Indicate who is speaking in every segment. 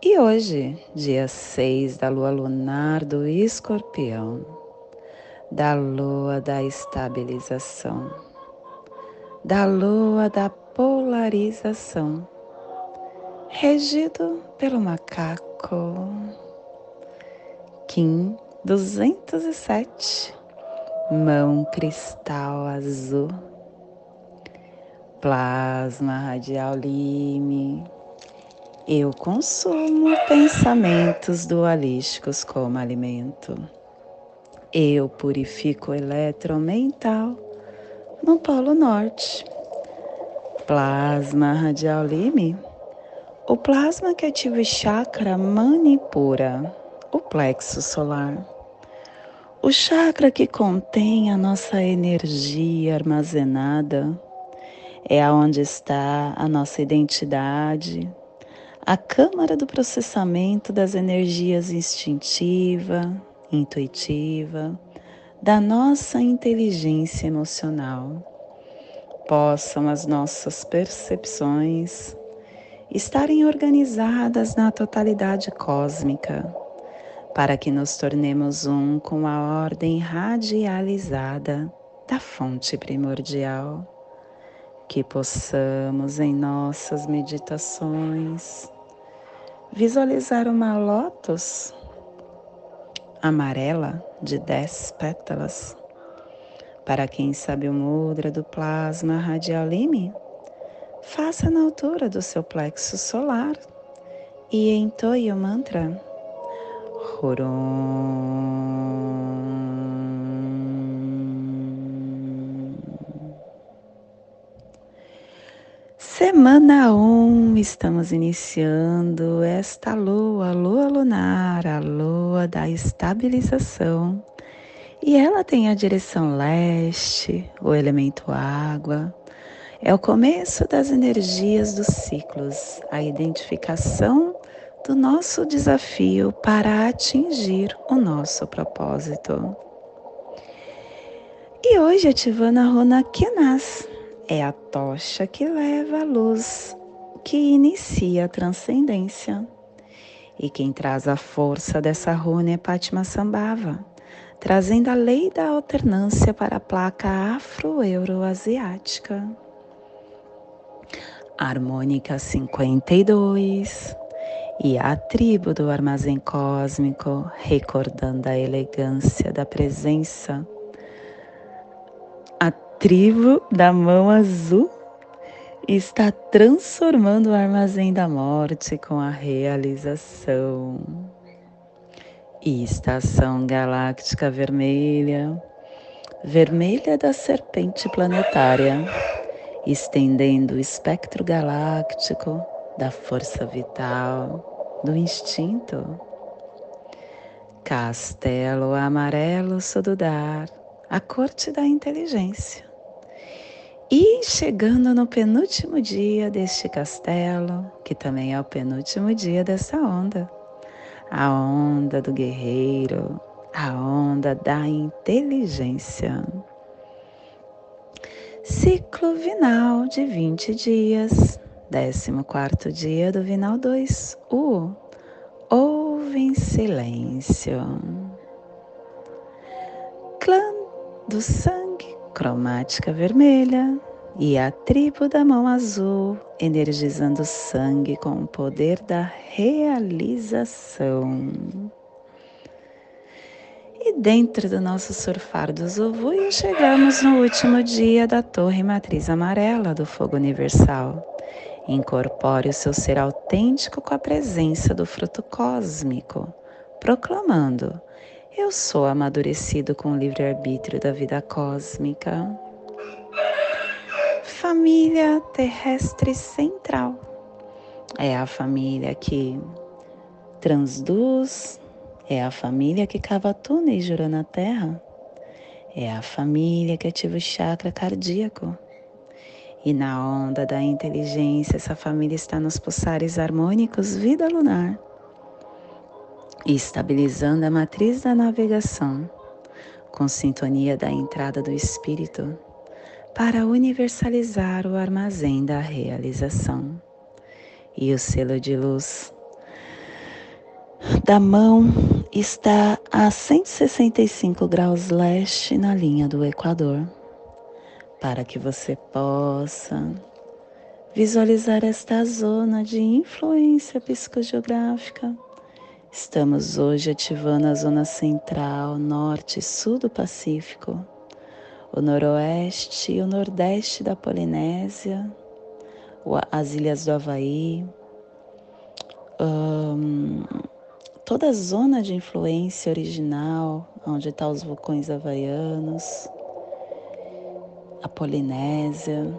Speaker 1: e hoje, dia 6 da lua lunar do escorpião, da lua da estabilização, da lua da polarização, regido pelo macaco, Kim 207, mão cristal azul, plasma radial lime eu consumo pensamentos dualísticos como alimento. Eu purifico o eletromental no Polo Norte. Plasma radial lime. O plasma que ativa o chakra manipura, o plexo solar. O chakra que contém a nossa energia armazenada é aonde está a nossa identidade, a câmara do processamento das energias instintiva, intuitiva, da nossa inteligência emocional. Possam as nossas percepções estarem organizadas na totalidade cósmica, para que nos tornemos um com a ordem radializada da fonte primordial, que possamos em nossas meditações visualizar uma lótus amarela de dez pétalas. Para quem sabe o mudra do plasma radial lime, faça na altura do seu plexo solar e entoie o mantra Hurum. Semana 1, um, estamos iniciando esta lua, lua lunar, a lua da estabilização. E ela tem a direção leste, o elemento água. É o começo das energias dos ciclos, a identificação do nosso desafio para atingir o nosso propósito. E hoje ativando a runa Kenas é a tocha que leva a luz, que inicia a transcendência. E quem traz a força dessa runa é Patma Sambhava, trazendo a lei da alternância para a placa afro-euroasiática. Harmônica 52 e a tribo do armazém cósmico, recordando a elegância da presença tribo da mão azul está transformando o armazém da morte com a realização. E estação galáctica vermelha, vermelha da serpente planetária, estendendo o espectro galáctico da força vital, do instinto. Castelo amarelo sududar, a corte da inteligência. E chegando no penúltimo dia deste castelo, que também é o penúltimo dia dessa onda, a onda do guerreiro, a onda da inteligência. Ciclo vinal de 20 dias, 14 dia do vinal 2, o Ouve em silêncio. Clã do sangue cromática vermelha e a tribo da mão azul, energizando o sangue com o poder da realização. E dentro do nosso surfar do Zovuio, chegamos no último dia da torre matriz amarela do fogo universal. Incorpore o seu ser autêntico com a presença do fruto cósmico, proclamando eu sou amadurecido com o livre-arbítrio da vida cósmica. Família terrestre central é a família que transduz, É a família que cava túneis jura na terra. É a família que ativa o chakra cardíaco. E na onda da inteligência, essa família está nos pulsares harmônicos vida lunar, estabilizando a matriz da navegação, com sintonia da entrada do espírito, para universalizar o armazém da realização. E o selo de luz da mão está a 165 graus leste na linha do Equador para que você possa visualizar esta zona de influência psicogeográfica. Estamos hoje ativando a zona central, norte e sul do Pacífico, o noroeste e o nordeste da Polinésia, as ilhas do Havaí, um, toda a zona de influência original, onde estão tá os vulcões havaianos, a Polinésia.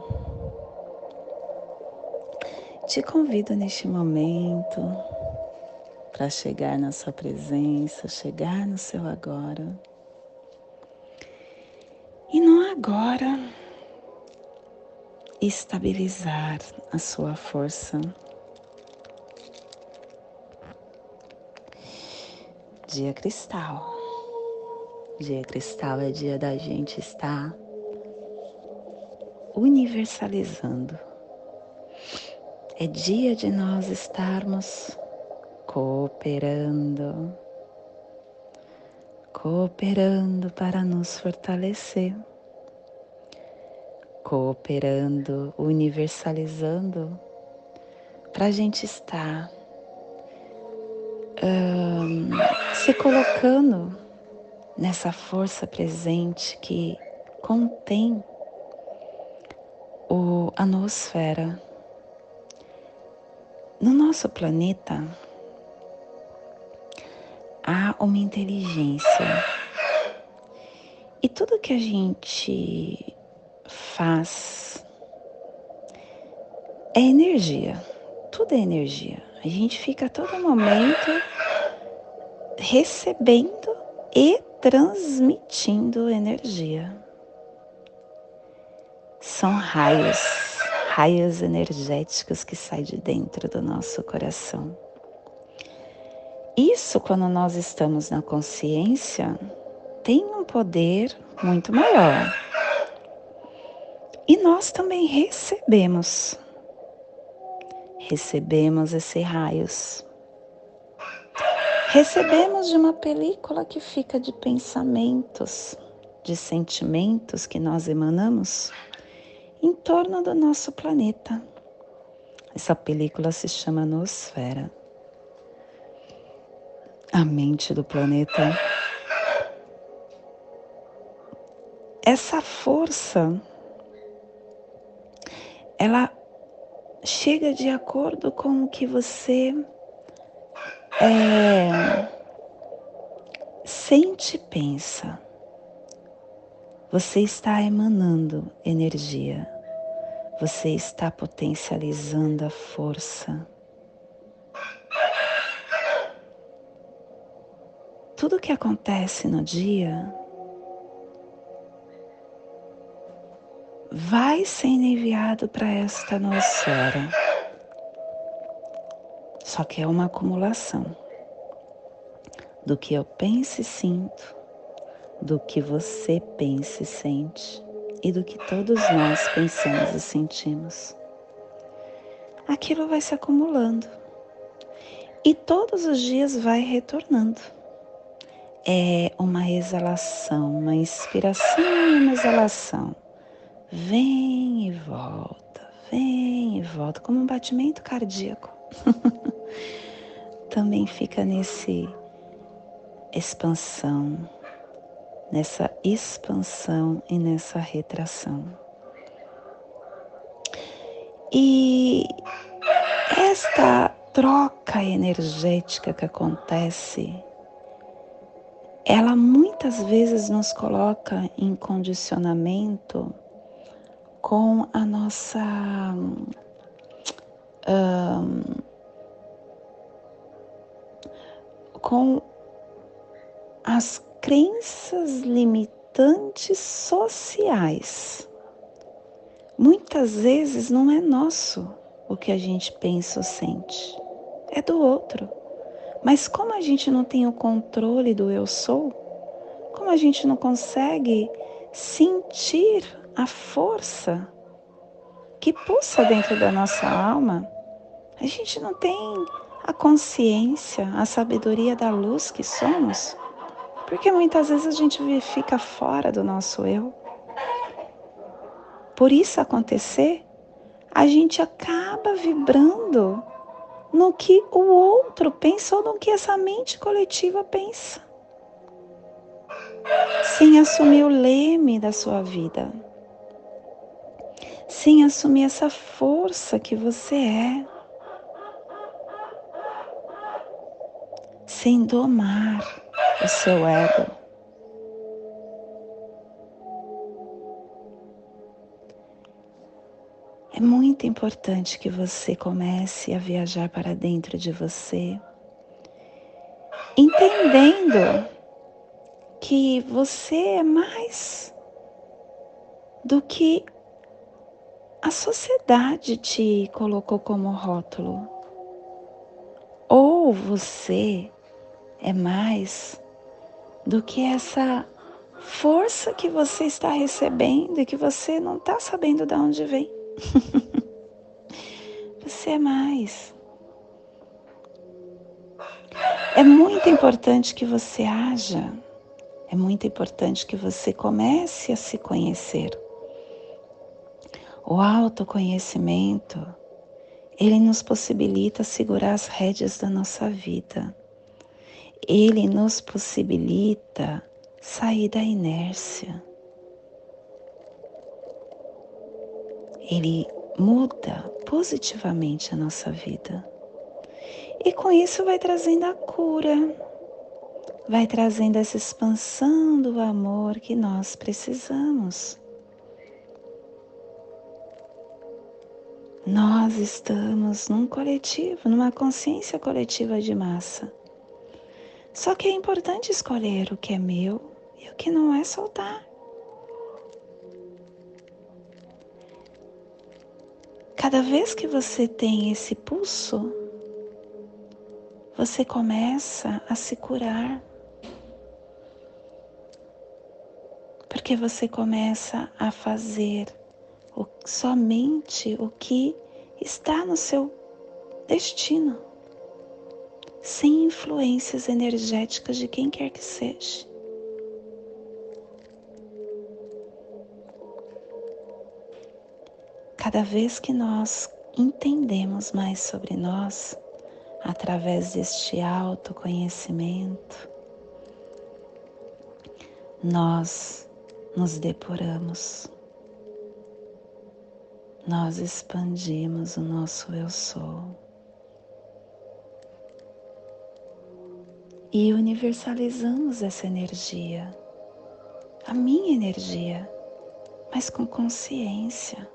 Speaker 1: Te convido neste momento para chegar na sua presença, chegar no seu agora. E no agora, estabilizar a sua força. Dia cristal. Dia cristal é dia da gente estar universalizando. É dia de nós estarmos cooperando, cooperando para nos fortalecer, cooperando, universalizando, para a gente estar se colocando nessa força presente que contém o, a noosfera. No nosso planeta há uma inteligência e tudo que a gente faz é energia, tudo é energia. A gente fica a todo momento recebendo e transmitindo energia são raios, raios energéticos que saem de dentro do nosso coração. Isso, quando nós estamos na consciência, tem um poder muito maior. E nós também recebemos, recebemos esses raios. Recebemos de uma película que fica de pensamentos, de sentimentos que nós emanamos em torno do nosso planeta. Essa película se chama Nosfera. A mente do planeta. Essa força, ela chega de acordo com o que você é, sente e pensa você está emanando energia, você está potencializando a força. Tudo que acontece no dia vai ser enviado para esta nosfera. Só que é uma acumulação do que eu penso e sinto do que você pensa e sente e do que todos nós pensamos e sentimos. Aquilo vai se acumulando e todos os dias vai retornando. É uma exalação, uma inspiração e uma exalação. Vem e volta, vem e volta, como um batimento cardíaco. Também fica nesse expansão, nessa expansão e nessa retração. E esta troca energética que acontece, ela muitas vezes nos coloca em condicionamento com a nossa um, com as crenças limitantes sociais. Muitas vezes não é nosso o que a gente pensa ou sente, é do outro. Mas como a gente não tem o controle do eu sou, como a gente não consegue sentir a força que pulsa dentro da nossa alma, a gente não tem a consciência, a sabedoria da luz que somos, porque muitas vezes a gente fica fora do nosso eu. Por isso acontecer, a gente acaba vibrando no que o outro pensa ou no que essa mente coletiva pensa, sem assumir o leme da sua vida, sem assumir essa força que você é, sem domar o seu ego. É muito importante que você comece a viajar para dentro de você, entendendo que você é mais do que a sociedade te colocou como rótulo. Ou você é mais do que essa força que você está recebendo e que você não está sabendo de onde vem. Você é mais. É muito importante que você haja. É muito importante que você comece a se conhecer. O autoconhecimento, ele nos possibilita segurar as rédeas da nossa vida. Ele nos possibilita sair da inércia. Ele muda positivamente a nossa vida. E com isso vai trazendo a cura, vai trazendo essa expansão do amor que nós precisamos. Nós estamos num coletivo, numa consciência coletiva de massa. Só que é importante escolher o que é meu e o que não é soltar. Cada vez que você tem esse pulso, você começa a se curar. Porque você começa a fazer o, somente o que está no seu destino, sem influências energéticas de quem quer que seja. Cada vez que nós entendemos mais sobre nós, através deste autoconhecimento, nós nos depuramos, nós expandimos o nosso eu sou e universalizamos essa energia, a minha energia, mas com consciência.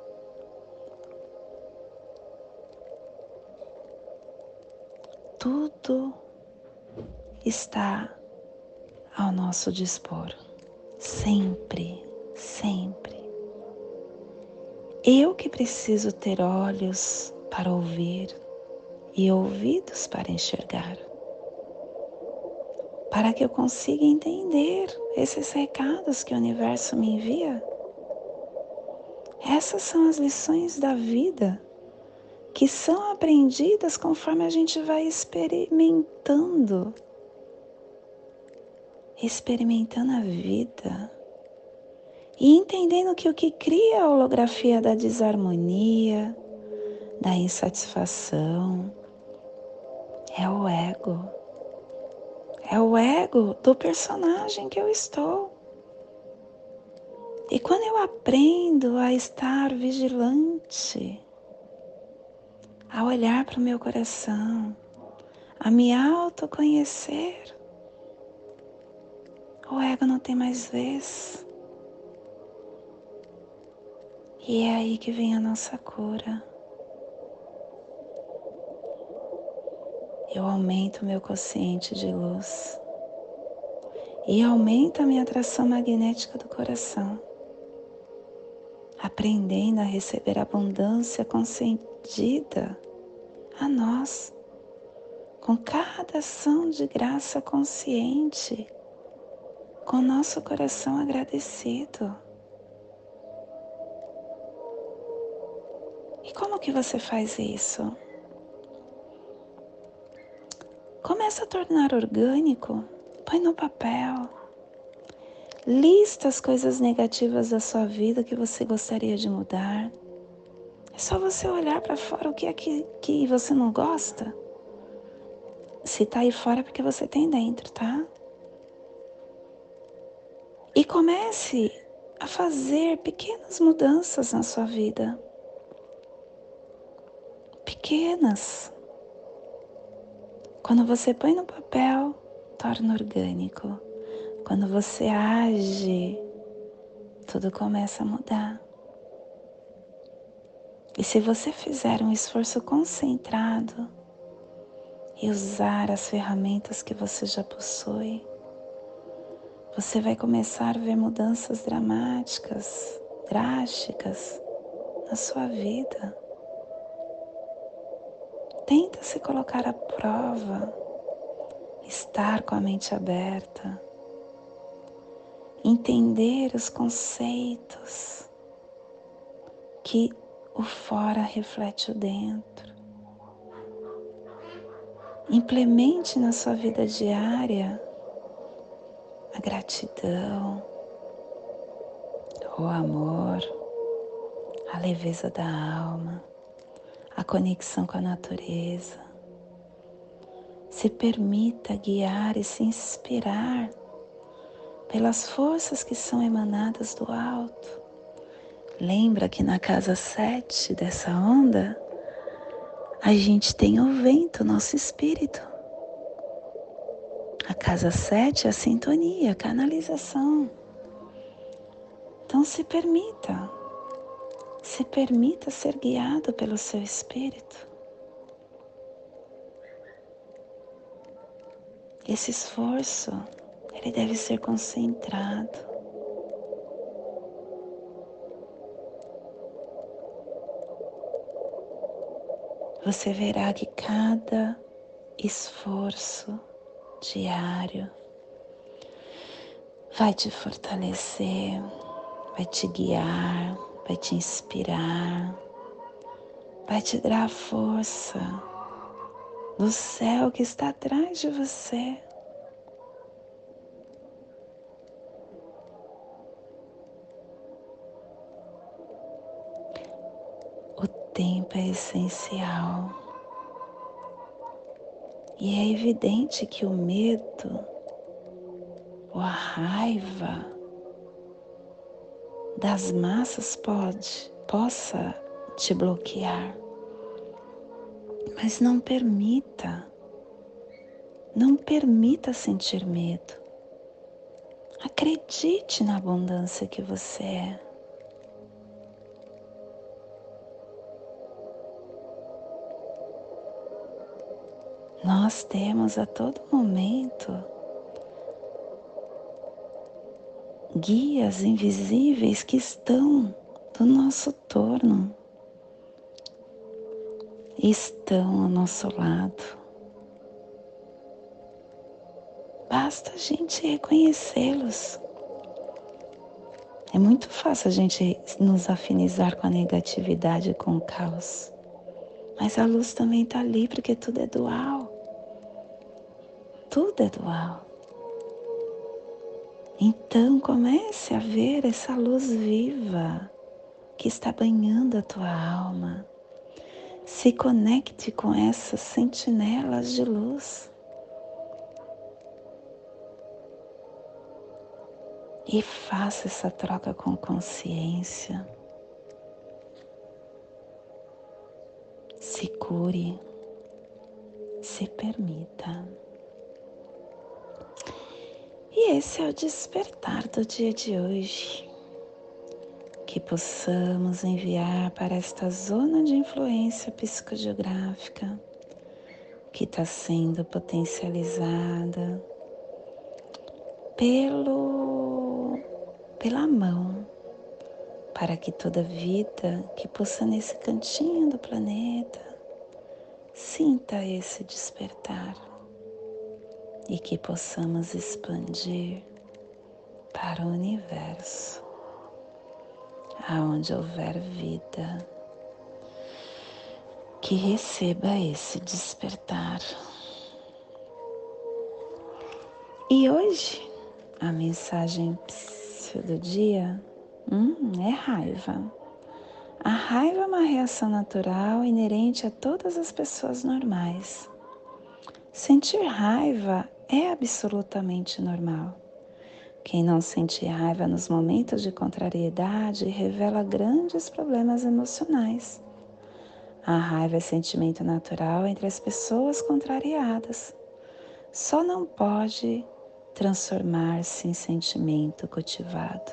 Speaker 1: Tudo está ao nosso dispor, sempre, sempre. Eu que preciso ter olhos para ouvir e ouvidos para enxergar, para que eu consiga entender esses recados que o universo me envia. Essas são as lições da vida que são aprendidas conforme a gente vai experimentando, experimentando a vida e entendendo que o que cria a holografia da desarmonia, da insatisfação, é o ego. É o ego do personagem que eu estou. E quando eu aprendo a estar vigilante, a olhar para o meu coração, a me autoconhecer, o ego não tem mais vez. E é aí que vem a nossa cura. Eu aumento o meu consciente de luz. e aumenta a minha atração magnética do coração, aprendendo a receber abundância concedida a nós, com cada ação de graça consciente, com nosso coração agradecido. E como que você faz isso? Começa a tornar orgânico, põe no papel. Lista as coisas negativas da sua vida que você gostaria de mudar. É só você olhar para fora o que é que, que você não gosta. Se tá aí fora é porque você tem dentro, tá? E comece a fazer pequenas mudanças na sua vida. Pequenas. Quando você põe no papel, torna orgânico. Quando você age, tudo começa a mudar. E se você fizer um esforço concentrado e usar as ferramentas que você já possui, você vai começar a ver mudanças dramáticas, drásticas na sua vida. Tenta se colocar à prova, estar com a mente aberta, entender os conceitos que o fora reflete o dentro. Implemente na sua vida diária a gratidão, o amor, a leveza da alma a conexão com a natureza. Se permita guiar e se inspirar pelas forças que são emanadas do alto. Lembra que na casa 7 dessa onda, a gente tem o vento, nosso espírito. A casa 7 é a sintonia, a canalização. Então se permita se permita ser guiado pelo seu espírito. Esse esforço, ele deve ser concentrado. Você verá que cada esforço diário vai te fortalecer, vai te guiar, vai te inspirar, vai te dar força do céu que está atrás de você. Tempo é essencial. E é evidente que o medo, ou a raiva, das massas pode, possa te bloquear. Mas não permita, não permita sentir medo. Acredite na abundância que você é. Nós temos a todo momento guias invisíveis que estão do nosso torno, estão ao nosso lado. Basta a gente reconhecê-los. É muito fácil a gente nos afinizar com a negatividade com o caos. Mas a luz também está ali porque tudo é dual. Tudo é dual. Então comece a ver essa luz viva que está banhando a tua alma. Se conecte com essas sentinelas de luz. E faça essa troca com consciência. Se cure, se permita. E esse é o despertar do dia de hoje. Que possamos enviar para esta zona de influência psicogeográfica que está sendo potencializada pelo pela mão, para que toda vida que possa nesse cantinho do planeta sinta esse despertar e que possamos expandir para o universo, aonde houver vida, que receba esse despertar. E hoje a mensagem do dia hum, é raiva. A raiva é uma reação natural inerente a todas as pessoas normais. Sentir raiva é absolutamente normal. Quem não sente raiva nos momentos de contrariedade revela grandes problemas emocionais. A raiva é sentimento natural entre as pessoas contrariadas. Só não pode transformar-se em sentimento cultivado.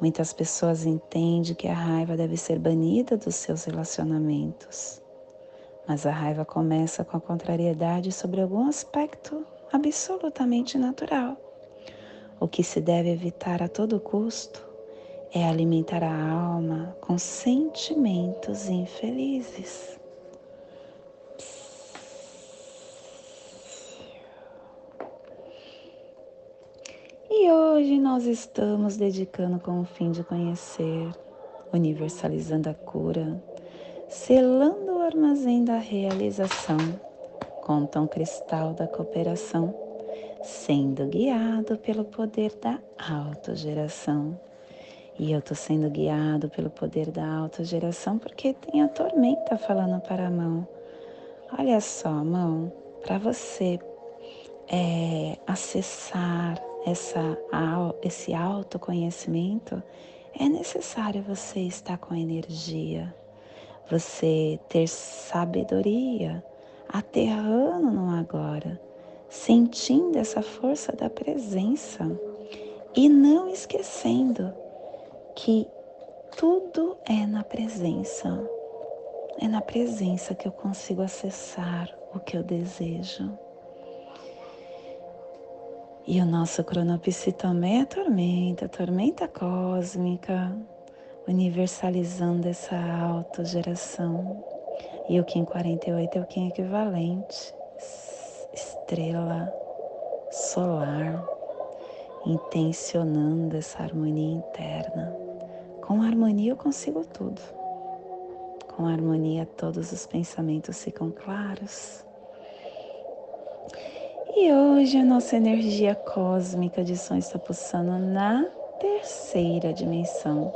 Speaker 1: Muitas pessoas entendem que a raiva deve ser banida dos seus relacionamentos. Mas a raiva começa com a contrariedade sobre algum aspecto absolutamente natural. O que se deve evitar a todo custo é alimentar a alma com sentimentos infelizes. E hoje nós estamos dedicando com o fim de conhecer, universalizando a cura, selando o armazém da realização tom cristal da cooperação, sendo guiado pelo poder da autogeração. E eu estou sendo guiado pelo poder da autogeração porque tem a tormenta falando para a mão. Olha só, mão, para você é, acessar essa, esse autoconhecimento, é necessário você estar com energia, você ter sabedoria, aterrando no agora, sentindo essa força da presença e não esquecendo que tudo é na presença. É na presença que eu consigo acessar o que eu desejo. E o nosso cronopsi também é tormenta, tormenta cósmica, universalizando essa autogeração. E o Kim 48 é o Kim equivalente, estrela solar, intencionando essa harmonia interna. Com harmonia eu consigo tudo. Com harmonia todos os pensamentos ficam claros e hoje a nossa energia cósmica de som está pulsando na terceira dimensão,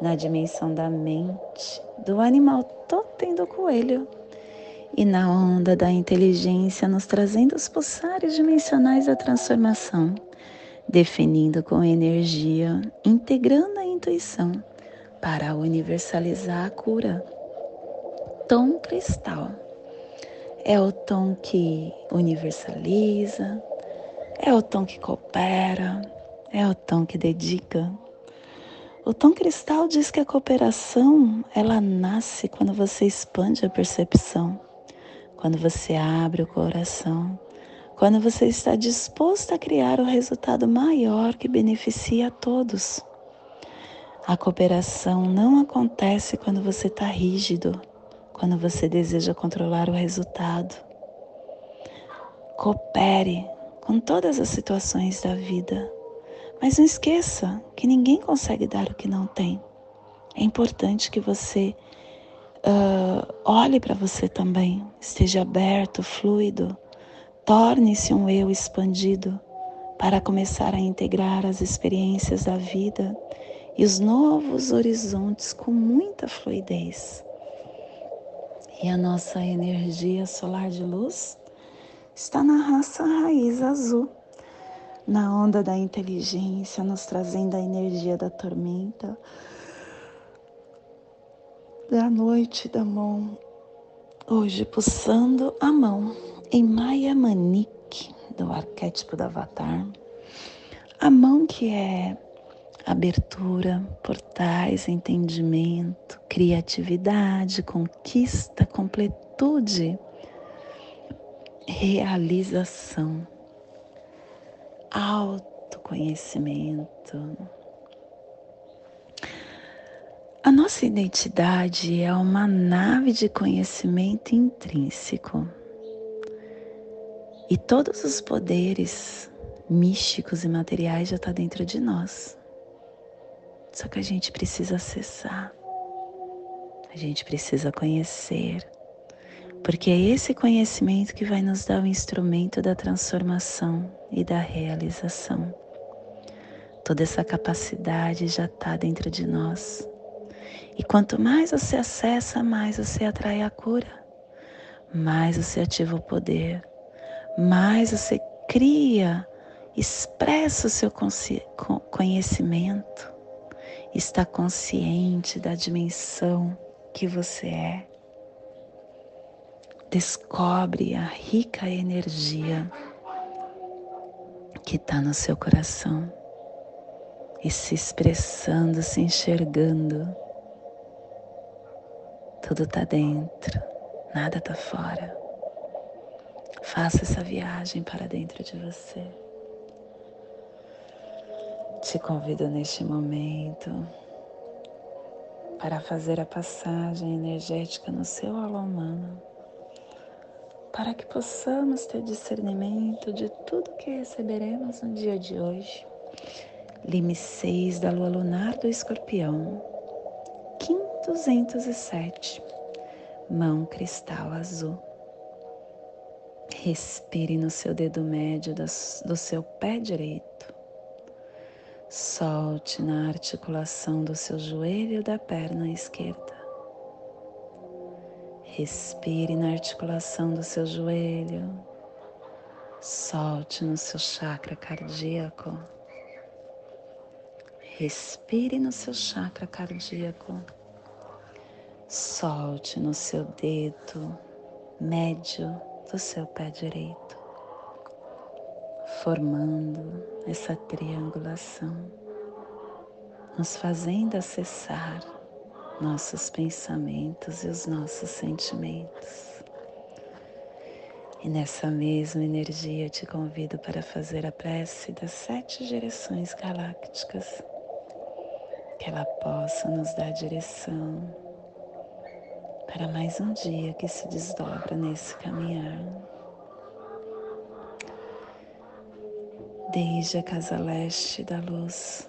Speaker 1: na dimensão da mente, do animal totem do coelho, e na onda da inteligência, nos trazendo os pulsares dimensionais da transformação, definindo com energia, integrando a intuição para universalizar a cura. Tom cristal é o tom que universaliza, é o tom que coopera, é o tom que dedica. O tom cristal diz que a cooperação, ela nasce quando você expande a percepção, quando você abre o coração, quando você está disposto a criar o resultado maior que beneficia a todos. A cooperação não acontece quando você está rígido, quando você deseja controlar o resultado. Coopere com todas as situações da vida, mas não esqueça que ninguém consegue dar o que não tem. É importante que você uh, olhe para você também, esteja aberto, fluido, torne-se um eu expandido para começar a integrar as experiências da vida e os novos horizontes com muita fluidez. E a nossa energia solar de luz está na raça raiz azul, na onda da inteligência, nos trazendo a energia da tormenta, da noite da mão, hoje pulsando a mão em Maya Manik, do arquétipo do Avatar. A mão que é abertura, portais, entendimento, criatividade, conquista, completude, realização. Autoconhecimento. A nossa identidade é uma nave de conhecimento intrínseco. E todos os poderes místicos e materiais já estão tá dentro de nós. Só que a gente precisa acessar. A gente precisa conhecer. Porque é esse conhecimento que vai nos dar o instrumento da transformação e da realização. Toda essa capacidade já está dentro de nós. E quanto mais você acessa, mais você atrai a cura, mais você ativa o poder, mais você cria, expressa o seu conhecimento, está consciente da dimensão que você é. Descobre a rica energia que está no seu coração e se expressando, se enxergando tudo está dentro, nada está fora. Faça essa viagem para dentro de você. Te convido neste momento para fazer a passagem energética no seu alô humano, para que possamos ter discernimento de tudo que receberemos no dia de hoje. Lime 6 da lua lunar do escorpião 207. Mão cristal azul. Respire no seu dedo médio do seu pé direito. Solte na articulação do seu joelho da perna esquerda. Respire na articulação do seu joelho. Solte no seu chakra cardíaco. Respire no seu chakra cardíaco solte no seu dedo médio do seu pé direito, formando essa triangulação, nos fazendo acessar nossos pensamentos e os nossos sentimentos. E nessa mesma energia eu te convido para fazer a prece das sete direções galácticas, que ela possa nos dar direção para mais um dia que se desdobra nesse caminhar. Desde a casa leste da luz,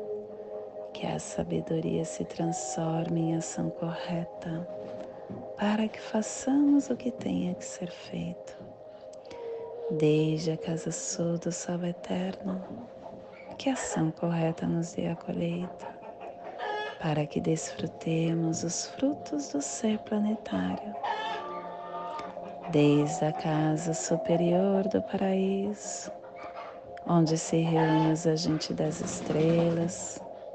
Speaker 1: que a sabedoria se transforme em ação correta, para que façamos o que tenha que ser feito, desde a casa sul do sol eterno, que a ação correta nos dê a colheita, para que desfrutemos os frutos do ser planetário. Desde a casa superior do paraíso, onde se reúnem os agentes das estrelas,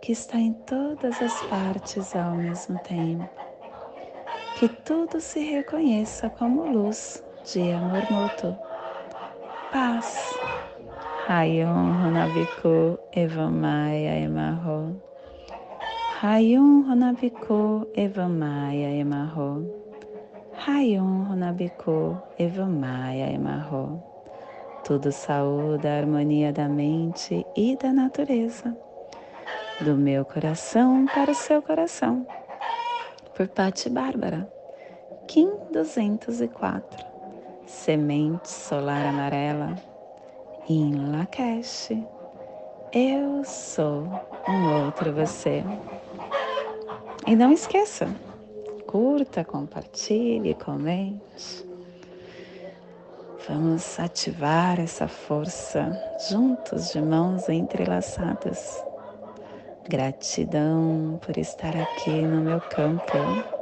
Speaker 1: que está em todas as partes ao mesmo tempo, que tudo se reconheça como luz de amor mútuo. Paz. Rayon Honabiku Evamaya Emarro. Rayon Honabiku Evamaya Emarro. Rayon Runabiko Evamaya Emarro. Tudo saúde a harmonia da mente e da natureza. Do meu coração para o seu coração. Por Pati Bárbara. Kim 204. Semente solar amarela. Em Lakesh. Eu sou um outro você. E não esqueça, curta, compartilhe, comente. Vamos ativar essa força juntos, de mãos entrelaçadas. Gratidão por estar aqui no meu campo.